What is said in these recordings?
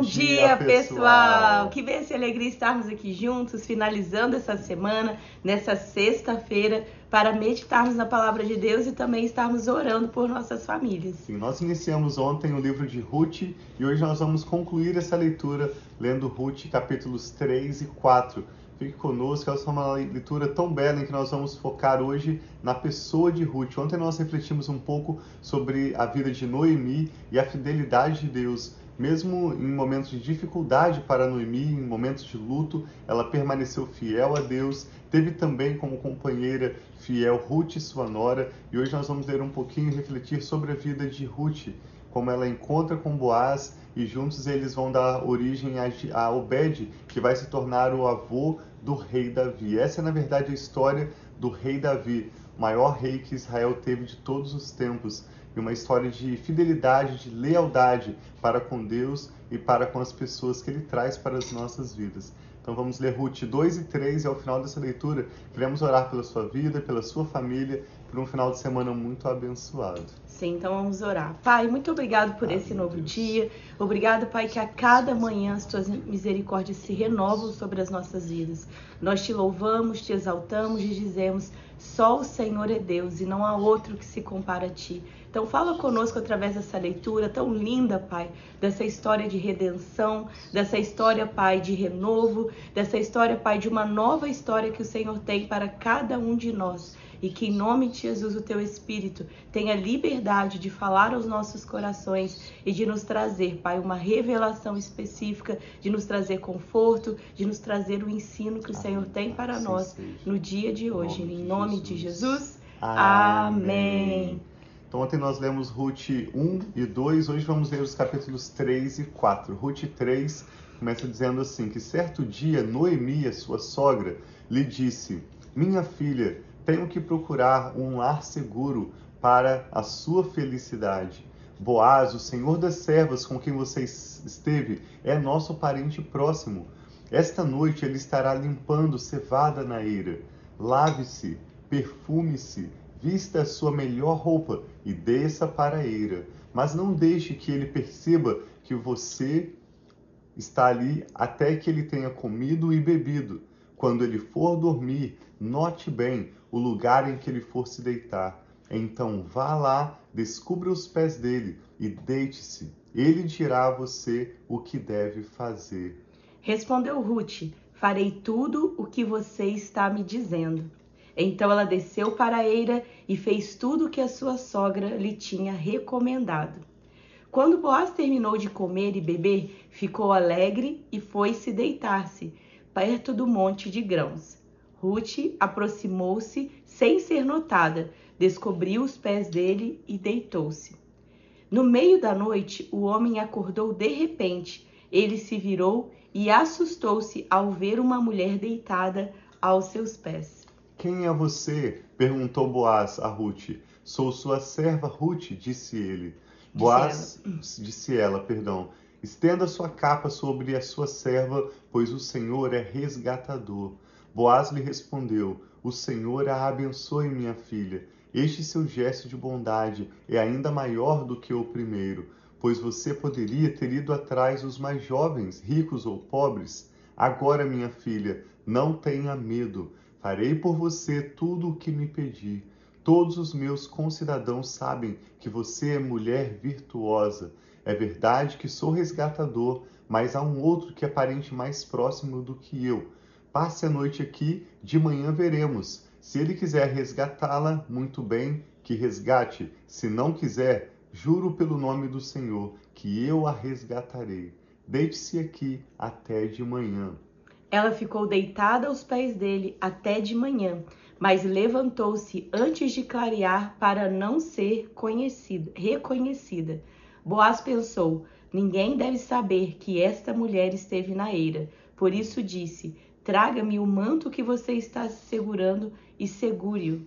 Bom, dia, dia pessoal. pessoal! Que bênção e alegria estarmos aqui juntos, finalizando essa semana, nessa sexta-feira, para meditarmos na palavra de Deus e também estarmos orando por nossas famílias. Sim, nós iniciamos ontem o livro de Ruth e hoje nós vamos concluir essa leitura lendo Ruth capítulos 3 e 4. Fique conosco, essa é uma leitura tão bela em que nós vamos focar hoje na pessoa de Ruth. Ontem nós refletimos um pouco sobre a vida de Noemi e a fidelidade de Deus. Mesmo em momentos de dificuldade para Noemi, em momentos de luto, ela permaneceu fiel a Deus. Teve também como companheira fiel Ruth, sua nora. E hoje nós vamos ler um pouquinho e refletir sobre a vida de Ruth, como ela encontra com Boaz e juntos eles vão dar origem a Obed, que vai se tornar o avô do rei Davi. Essa é, na verdade, a história do rei Davi, maior rei que Israel teve de todos os tempos. E uma história de fidelidade, de lealdade para com Deus e para com as pessoas que ele traz para as nossas vidas. Então vamos ler Ruth 2 e 3 e ao final dessa leitura queremos orar pela sua vida, pela sua família, por um final de semana muito abençoado. Sim, então vamos orar. Pai, muito obrigado por Ai, esse novo Deus. dia. Obrigado, Pai, que a cada manhã as tuas misericórdias se renovam sobre as nossas vidas. Nós te louvamos, te exaltamos e dizemos: só o Senhor é Deus e não há outro que se compara a ti. Então fala conosco através dessa leitura tão linda, Pai, dessa história de redenção, dessa história, Pai, de renovo, dessa história, Pai, de uma nova história que o Senhor tem para cada um de nós e que em nome de Jesus o teu Espírito tenha liberdade de falar aos nossos corações e de nos trazer, Pai, uma revelação específica, de nos trazer conforto, de nos trazer o ensino que o Senhor tem para nós no dia de hoje. Em nome de Jesus. Amém. Então ontem nós lemos Ruth 1 e 2, hoje vamos ler os capítulos 3 e 4. Ruth 3 começa dizendo assim, que certo dia Noemi, sua sogra, lhe disse, minha filha, tenho que procurar um lar seguro para a sua felicidade. Boaz, o senhor das servas com quem você esteve, é nosso parente próximo. Esta noite ele estará limpando cevada na eira. Lave-se, perfume-se, vista a sua melhor roupa e desça para a eira. Mas não deixe que ele perceba que você está ali até que ele tenha comido e bebido. Quando ele for dormir, note bem o lugar em que ele for se deitar. Então vá lá, descubra os pés dele e deite-se. Ele dirá a você o que deve fazer. Respondeu Ruth: Farei tudo o que você está me dizendo. Então ela desceu para a eira e fez tudo o que a sua sogra lhe tinha recomendado. Quando Boaz terminou de comer e beber, ficou alegre e foi se deitar-se perto do monte de grãos. Ruth aproximou-se sem ser notada, descobriu os pés dele e deitou-se. No meio da noite, o homem acordou de repente. Ele se virou e assustou-se ao ver uma mulher deitada aos seus pés. Quem é você? perguntou Boaz a Ruth. Sou sua serva Ruth, disse ele. Boaz, disse ela, perdão, estenda sua capa sobre a sua serva, pois o Senhor é resgatador. Boaz lhe respondeu: O Senhor a abençoe, minha filha. Este seu gesto de bondade é ainda maior do que o primeiro, pois você poderia ter ido atrás dos mais jovens, ricos ou pobres. Agora, minha filha, não tenha medo. Farei por você tudo o que me pedir. Todos os meus concidadãos sabem que você é mulher virtuosa. É verdade que sou resgatador, mas há um outro que é parente mais próximo do que eu Passe a noite aqui, de manhã veremos. Se ele quiser resgatá-la, muito bem, que resgate. Se não quiser, juro pelo nome do Senhor, que eu a resgatarei. Deite-se aqui até de manhã. Ela ficou deitada aos pés dele até de manhã, mas levantou-se antes de clarear para não ser conhecida, reconhecida. Boaz pensou: ninguém deve saber que esta mulher esteve na eira. Por isso disse: Traga-me o manto que você está segurando e segure-o.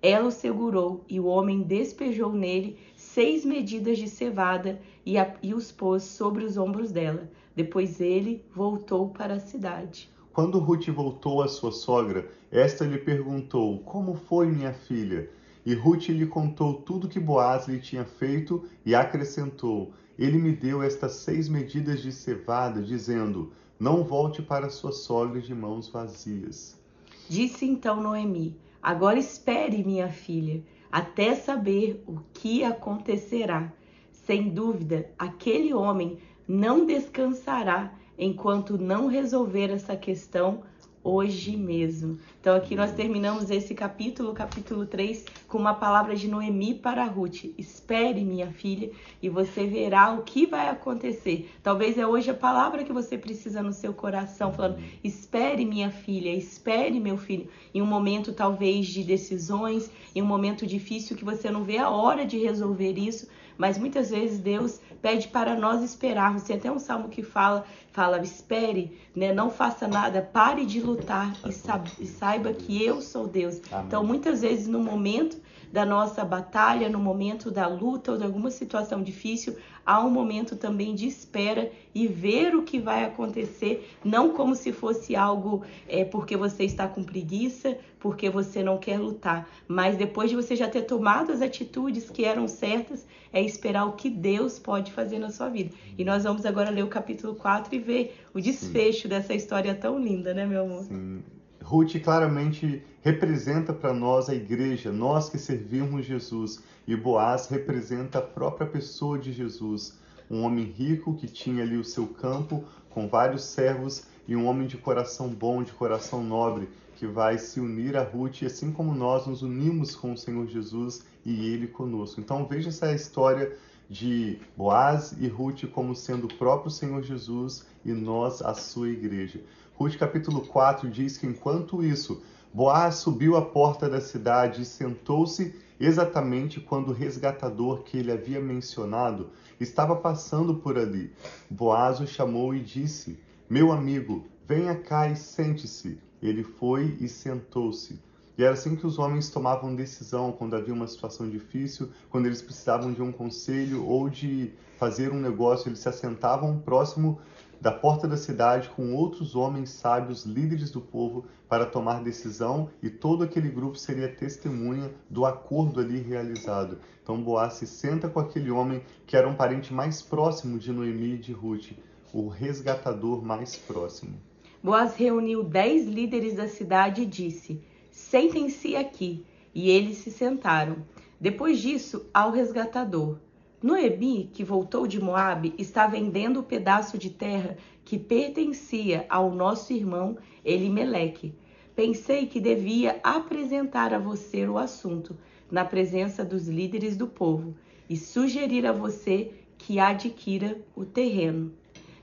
Ela o segurou e o homem despejou nele seis medidas de cevada e, a, e os pôs sobre os ombros dela. Depois ele voltou para a cidade. Quando Ruth voltou à sua sogra, esta lhe perguntou: Como foi, minha filha? E Ruth lhe contou tudo que Boaz lhe tinha feito e acrescentou: ele me deu estas seis medidas de cevada, dizendo: Não volte para sua sogra de mãos vazias. Disse então Noemi: Agora espere, minha filha, até saber o que acontecerá. Sem dúvida, aquele homem não descansará enquanto não resolver essa questão hoje mesmo. Então aqui nós terminamos esse capítulo, capítulo 3, com uma palavra de Noemi para Ruth. Espere, minha filha, e você verá o que vai acontecer. Talvez é hoje a palavra que você precisa no seu coração, falando: espere, minha filha, espere, meu filho, em um momento talvez de decisões, em um momento difícil que você não vê a hora de resolver isso, mas muitas vezes Deus pede para nós esperarmos. Tem até um salmo que fala, fala, espere, né? não faça nada, pare de lutar e, saiba que eu sou Deus. Amém. Então, muitas vezes no momento da nossa batalha, no momento da luta ou de alguma situação difícil, há um momento também de espera e ver o que vai acontecer, não como se fosse algo é, porque você está com preguiça, porque você não quer lutar, mas depois de você já ter tomado as atitudes que eram certas, é esperar o que Deus pode fazer na sua vida. E nós vamos agora ler o capítulo 4 e ver o desfecho Sim. dessa história tão linda, né, meu amor? Sim. Ruth claramente representa para nós a igreja, nós que servimos Jesus, e Boaz representa a própria pessoa de Jesus, um homem rico que tinha ali o seu campo com vários servos e um homem de coração bom, de coração nobre, que vai se unir a Ruth, assim como nós nos unimos com o Senhor Jesus e ele conosco. Então veja essa história de Boaz e Ruth como sendo o próprio Senhor Jesus e nós a sua igreja. Ruth capítulo 4 diz que enquanto isso, Boaz subiu à porta da cidade e sentou-se exatamente quando o resgatador que ele havia mencionado estava passando por ali. Boaz o chamou e disse: Meu amigo, venha cá e sente-se. Ele foi e sentou-se. E era assim que os homens tomavam decisão quando havia uma situação difícil, quando eles precisavam de um conselho ou de fazer um negócio, eles se assentavam próximo da porta da cidade com outros homens sábios, líderes do povo, para tomar decisão, e todo aquele grupo seria testemunha do acordo ali realizado. Então Boaz se senta com aquele homem que era um parente mais próximo de Noemi e de Ruth, o resgatador mais próximo. Boaz reuniu dez líderes da cidade e disse: Sentem-se aqui. E eles se sentaram. Depois disso, ao resgatador: Noemi, que voltou de Moabe, está vendendo o pedaço de terra que pertencia ao nosso irmão Elimeleque. Pensei que devia apresentar a você o assunto na presença dos líderes do povo e sugerir a você que adquira o terreno.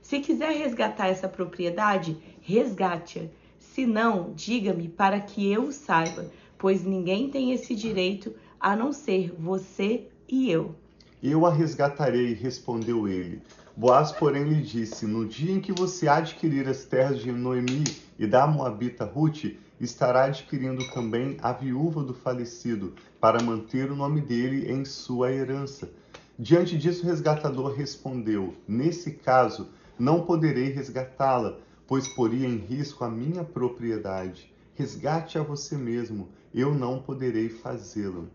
Se quiser resgatar essa propriedade, resgate-a. Se não, diga-me para que eu saiba, pois ninguém tem esse direito a não ser você e eu. Eu a resgatarei, respondeu ele. Boaz, porém, lhe disse: No dia em que você adquirir as terras de Noemi e da Moabita Ruth, estará adquirindo também a viúva do falecido, para manter o nome dele em sua herança. Diante disso, o resgatador respondeu: Nesse caso, não poderei resgatá-la, pois poria em risco a minha propriedade. Resgate a você mesmo, eu não poderei fazê-lo.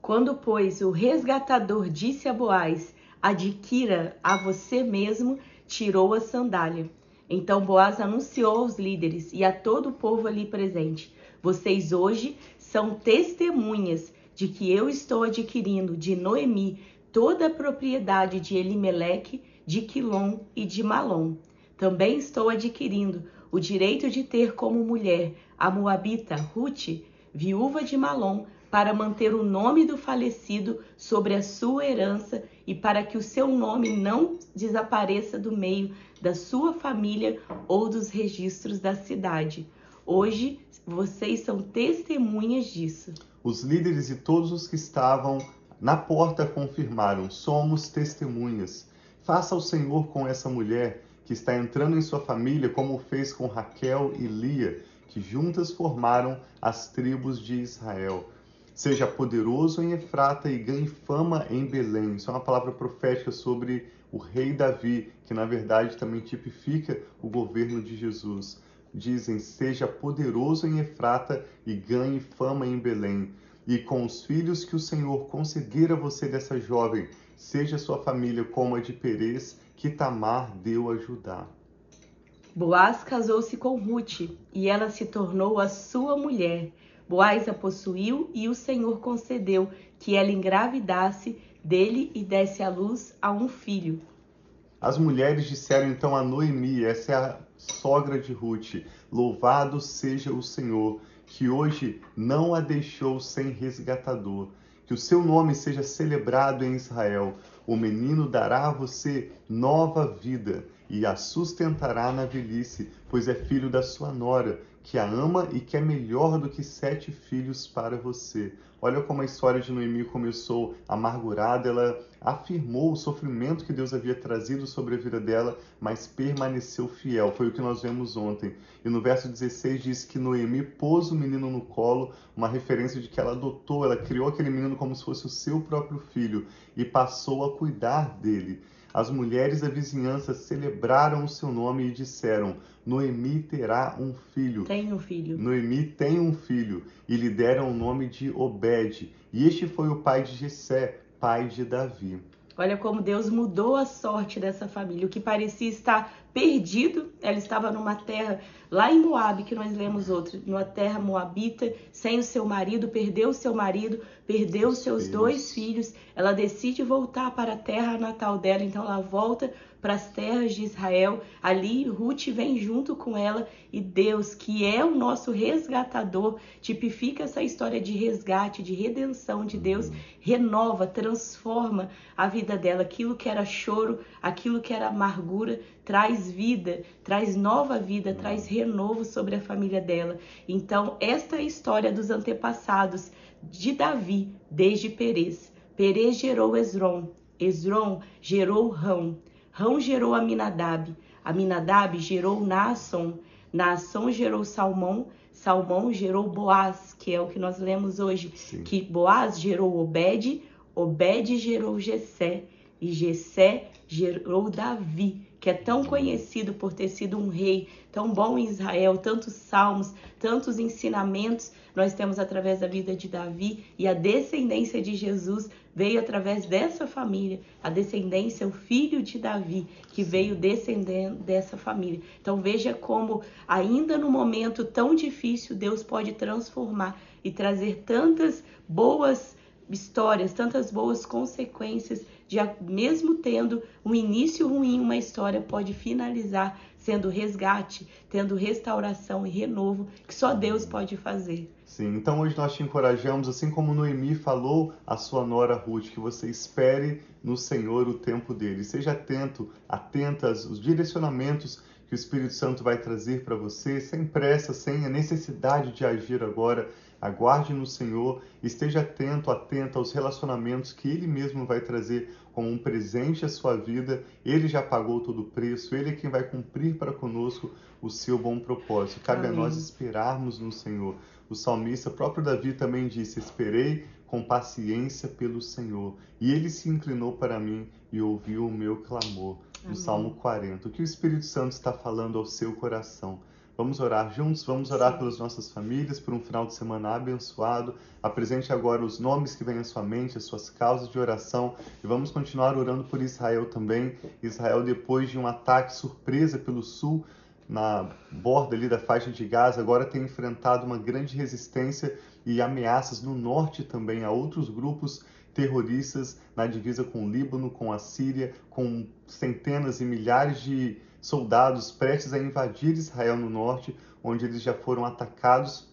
Quando, pois, o resgatador disse a Boaz: Adquira a você mesmo, tirou a sandália. Então Boaz anunciou aos líderes e a todo o povo ali presente: Vocês hoje são testemunhas de que eu estou adquirindo de Noemi toda a propriedade de Elimeleque, de Quilom e de Malom. Também estou adquirindo o direito de ter como mulher a moabita Ruth, viúva de Malom, para manter o nome do falecido sobre a sua herança e para que o seu nome não desapareça do meio da sua família ou dos registros da cidade. Hoje vocês são testemunhas disso. Os líderes e todos os que estavam na porta confirmaram: somos testemunhas. Faça o Senhor com essa mulher que está entrando em sua família, como fez com Raquel e Lia, que juntas formaram as tribos de Israel. Seja poderoso em Efrata e ganhe fama em Belém. Isso é uma palavra profética sobre o rei Davi, que na verdade também tipifica o governo de Jesus. Dizem: Seja poderoso em Efrata e ganhe fama em Belém. E com os filhos que o Senhor conceder a você dessa jovem, seja sua família como a de Perez, que Tamar deu a Judá. Boaz casou-se com Ruth e ela se tornou a sua mulher. Boaz a possuiu e o Senhor concedeu que ela engravidasse dele e desse à luz a um filho. As mulheres disseram então a Noemi, essa é a sogra de Ruth: Louvado seja o Senhor, que hoje não a deixou sem resgatador. Que o seu nome seja celebrado em Israel. O menino dará a você nova vida e a sustentará na velhice, pois é filho da sua nora, que a ama e que é melhor do que sete filhos para você. Olha como a história de Noemi começou amargurada, ela afirmou o sofrimento que Deus havia trazido sobre a vida dela, mas permaneceu fiel. Foi o que nós vemos ontem. E no verso 16 diz que Noemi pôs o menino no colo, uma referência de que ela adotou, ela criou aquele menino como se fosse o seu próprio filho e passou a cuidar dele. As mulheres da vizinhança celebraram o seu nome e disseram: Noemi terá um filho. Tem um filho. Noemi tem um filho e lhe deram o nome de Obed. E este foi o pai de Jessé, pai de Davi. Olha como Deus mudou a sorte dessa família. O que parecia estar perdido, ela estava numa terra lá em Moabe, que nós lemos outro, numa terra moabita, sem o seu marido, perdeu o seu marido, perdeu os seus filhos. dois filhos. Ela decide voltar para a terra natal dela, então ela volta para as terras de Israel. Ali Ruth vem junto com ela e Deus, que é o nosso resgatador, tipifica essa história de resgate, de redenção de Deus, renova, transforma a vida dela. Aquilo que era choro, aquilo que era amargura, traz vida, traz nova vida, traz renovo sobre a família dela. Então, esta é a história dos antepassados de Davi desde Perez. Perez gerou Esron, Esron gerou Rão, Rão gerou Aminadab, Aminadab gerou Naasson, Naasson gerou Salmão, Salmão gerou Boaz, que é o que nós lemos hoje, Sim. que Boaz gerou Obed, Obed gerou Jessé, e Jessé gerou Davi, que é tão conhecido por ter sido um rei tão bom em Israel, tantos salmos, tantos ensinamentos nós temos através da vida de Davi e a descendência de Jesus veio através dessa família, a descendência, o filho de Davi, que veio descendendo dessa família. Então veja como, ainda no momento tão difícil, Deus pode transformar e trazer tantas boas histórias, tantas boas consequências, mesmo tendo um início ruim, uma história pode finalizar sendo resgate, tendo restauração e renovo que só Deus pode fazer. Sim, então hoje nós te encorajamos, assim como Noemi falou à sua nora Ruth, que você espere no Senhor o tempo dele. Seja atento, atenta aos direcionamentos que o Espírito Santo vai trazer para você, sem pressa, sem a necessidade de agir agora. Aguarde no Senhor, esteja atento, atenta aos relacionamentos que Ele mesmo vai trazer como um presente à sua vida. Ele já pagou todo o preço, Ele é quem vai cumprir para conosco o seu bom propósito. Cabe Amém. a nós esperarmos no Senhor. O salmista, próprio Davi, também disse: Esperei com paciência pelo Senhor, e ele se inclinou para mim e ouviu o meu clamor. No Salmo 40. O que o Espírito Santo está falando ao seu coração? Vamos orar juntos, vamos orar Sim. pelas nossas famílias, por um final de semana abençoado. Apresente agora os nomes que vêm à sua mente, as suas causas de oração e vamos continuar orando por Israel também. Israel, depois de um ataque surpresa pelo sul, na borda ali da faixa de Gaza, agora tem enfrentado uma grande resistência e ameaças no norte também a outros grupos terroristas na divisa com o Líbano, com a Síria, com centenas e milhares de soldados prestes a invadir Israel no norte, onde eles já foram atacados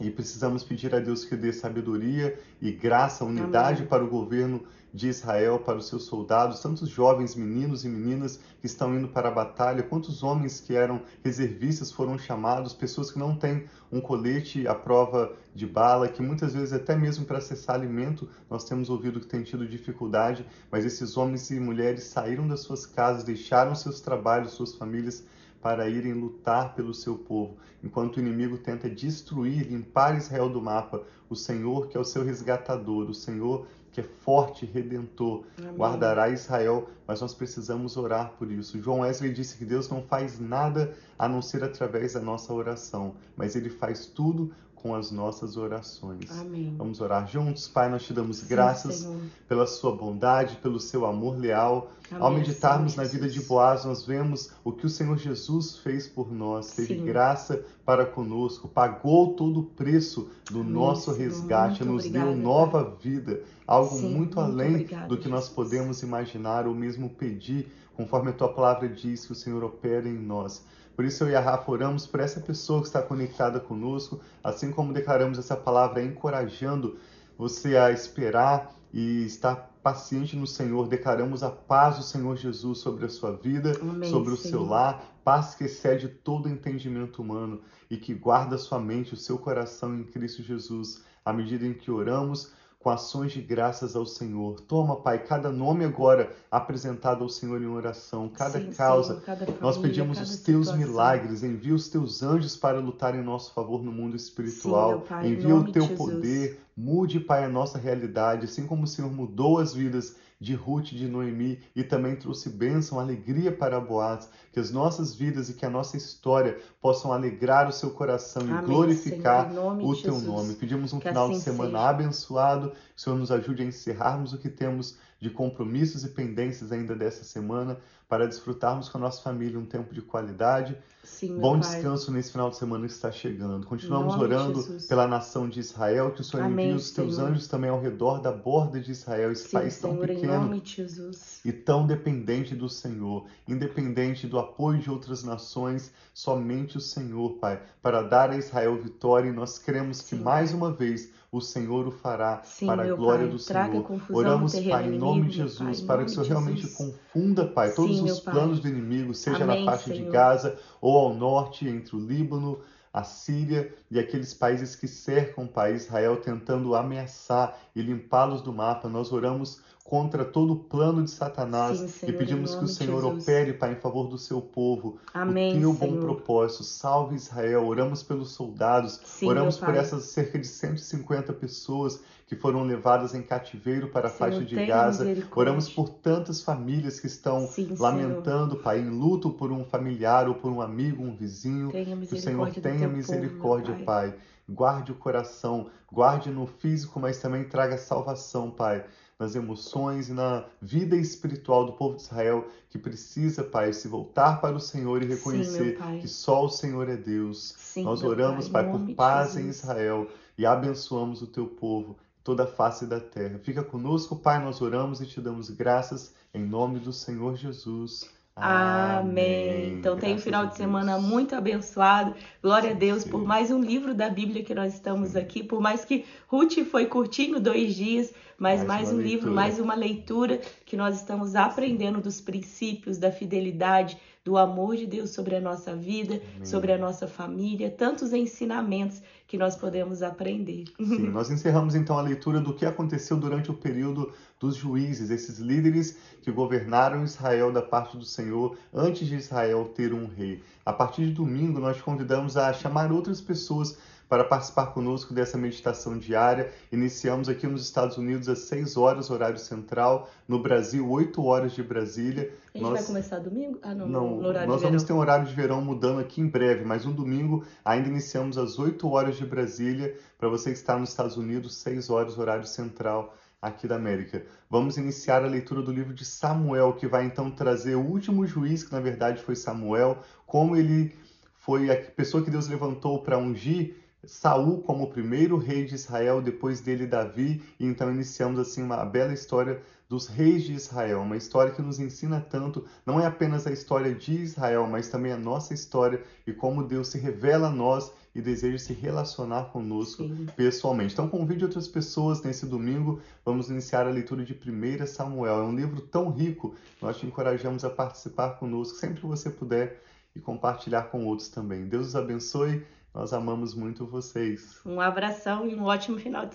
e precisamos pedir a Deus que dê sabedoria e graça, unidade Amém. para o governo de Israel, para os seus soldados, tantos jovens meninos e meninas que estão indo para a batalha, quantos homens que eram reservistas foram chamados, pessoas que não têm um colete à prova de bala, que muitas vezes até mesmo para acessar alimento nós temos ouvido que tem tido dificuldade, mas esses homens e mulheres saíram das suas casas, deixaram seus trabalhos, suas famílias para irem lutar pelo seu povo, enquanto o inimigo tenta destruir, limpar Israel do mapa. O Senhor, que é o seu resgatador, o Senhor que é forte, redentor, Amém. guardará Israel, mas nós precisamos orar por isso. João Wesley disse que Deus não faz nada a não ser através da nossa oração, mas ele faz tudo com as nossas orações. Amém. Vamos orar juntos? Pai, nós te damos graças Senhor. pela sua bondade, pelo seu amor leal. Ao Amém, meditarmos Senhor na vida de. Boaz, nós vemos o que o Senhor Jesus fez por nós. Teve Sim. graça para conosco, pagou todo o preço do Amém, nosso Senhor. resgate, Muito nos obrigada, deu nova vida, algo Sim, muito muito além obrigada, do que nós podemos imaginar ou mesmo pedir, conforme a tua palavra diz que o Senhor opera em nós. Por isso eu e a Rafa oramos por essa pessoa que está conectada conosco, assim como declaramos essa palavra encorajando você a esperar e estar paciente no Senhor. Declaramos a paz do Senhor Jesus sobre a sua vida, Amém, sobre o Senhor. seu lar, paz que excede todo entendimento humano e que guarda sua mente, o seu coração em Cristo Jesus, à medida em que oramos com ações de graças ao Senhor. Toma, Pai, cada nome agora apresentado ao Senhor em oração, cada Sim, causa, Senhor, cada nós família, pedimos cada os teus situação. milagres, envia os teus anjos para lutar em nosso favor no mundo espiritual. meu Pai, envia o teu Jesus. poder, mude, Pai, a nossa realidade, assim como o Senhor mudou as vidas de Ruth e de Noemi e também trouxe bênção, alegria para Boaz, que as nossas vidas e que a nossa história possam alegrar o seu coração e Amém, glorificar Senhor, o de teu Jesus. nome. Pedimos um final de assim semana seja. abençoado, que o Senhor nos ajude a encerrarmos o que temos de compromissos e pendências ainda dessa semana, para desfrutarmos com a nossa família um tempo de qualidade. Sim, Bom Pai. descanso nesse final de semana que está chegando. Continuamos nome orando Jesus. pela nação de Israel, que o Senhor Amém, envie os teus Senhor. anjos também ao redor da borda de Israel, esse Sim, país tão Senhor, em pequeno e tão dependente do Senhor, independente do apoio de outras nações, somente o Senhor, Pai, para dar a Israel vitória. E nós cremos que Sim, mais Pai. uma vez o Senhor o fará Sim, para a glória Pai, do Senhor. confusão Oramos, Pai, em nome de Jesus, Pai, para que o Senhor de realmente Jesus. confunda, Pai, todos Sim, os Pai. planos do inimigo, seja Amém, na de Senhor. Gaza ou ao norte, entre o Líbano, a Síria e aqueles países que cercam o país Israel, tentando ameaçar e limpá-los do mapa. Nós oramos contra todo o plano de Satanás Sim, e Senhor, pedimos em que o Senhor Jesus. opere, Pai, em favor do seu povo. Amém, o teu bom propósito. Salve Israel. Oramos pelos soldados. Sim, Oramos por essas cerca de 150 pessoas que foram levadas em cativeiro para a Senhor, faixa de Gaza. Oramos por tantas famílias que estão Sim, Senhor. lamentando, Pai, em luto por um familiar ou por um amigo, um vizinho. Que o Senhor tenha misericórdia, povo, meu Pai. Guarde o coração, guarde no físico, mas também traga salvação, Pai, nas emoções e na vida espiritual do povo de Israel que precisa, Pai, se voltar para o Senhor e Sim, reconhecer Pai. que só o Senhor é Deus. Sim, Nós oramos, Pai, Pai, em por paz em Jesus. Israel e abençoamos o teu povo, toda a face da terra. Fica conosco, Pai, nós oramos e te damos graças em nome do Senhor Jesus. Amém. Então tem um Graças final a de semana Deus. muito abençoado. Glória a Sim, Deus sim. por mais um livro da Bíblia que nós estamos Sim. aqui. Por mais que Ruth foi curtinho, dois dias, mas Mais mais, um livro, leitura. mais uma leitura que nós estamos aprendendo dos princípios, da fidelidade, do amor de Deus sobre a nossa vida, Amém. sobre a nossa família, tantos ensinamentos que nós podemos aprender. Sim, nós encerramos então a leitura do que aconteceu durante o período dos juízes, esses líderes que governaram Israel da parte do Senhor antes de Israel ter um rei. A partir de domingo, nós convidamos a chamar outras pessoas para participar conosco dessa meditação diária. Iniciamos aqui nos Estados Unidos às 6 horas, horário central, no Brasil, 8 horas de Brasília. A gente vai começar domingo? Ah, não, Não, no horário nós de verão. vamos ter um horário de verão mudando aqui em breve, mas um domingo ainda iniciamos às 8 horas de Brasília, para você que está nos Estados Unidos, 6 horas, horário central aqui da América. Vamos iniciar a leitura do livro de Samuel, que vai então trazer o último juiz, que na verdade foi Samuel, como ele foi a pessoa que Deus levantou para ungir Saul como o primeiro rei de Israel, depois dele Davi, e então iniciamos assim uma bela história dos reis de Israel, uma história que nos ensina tanto, não é apenas a história de Israel, mas também a nossa história e como Deus se revela a nós e deseja se relacionar conosco Sim. pessoalmente. Então convide outras pessoas nesse domingo, vamos iniciar a leitura de 1 Samuel. É um livro tão rico, nós te encorajamos a participar conosco sempre que você puder e compartilhar com outros também. Deus os abençoe. Nós amamos muito vocês. Um abração e um ótimo final de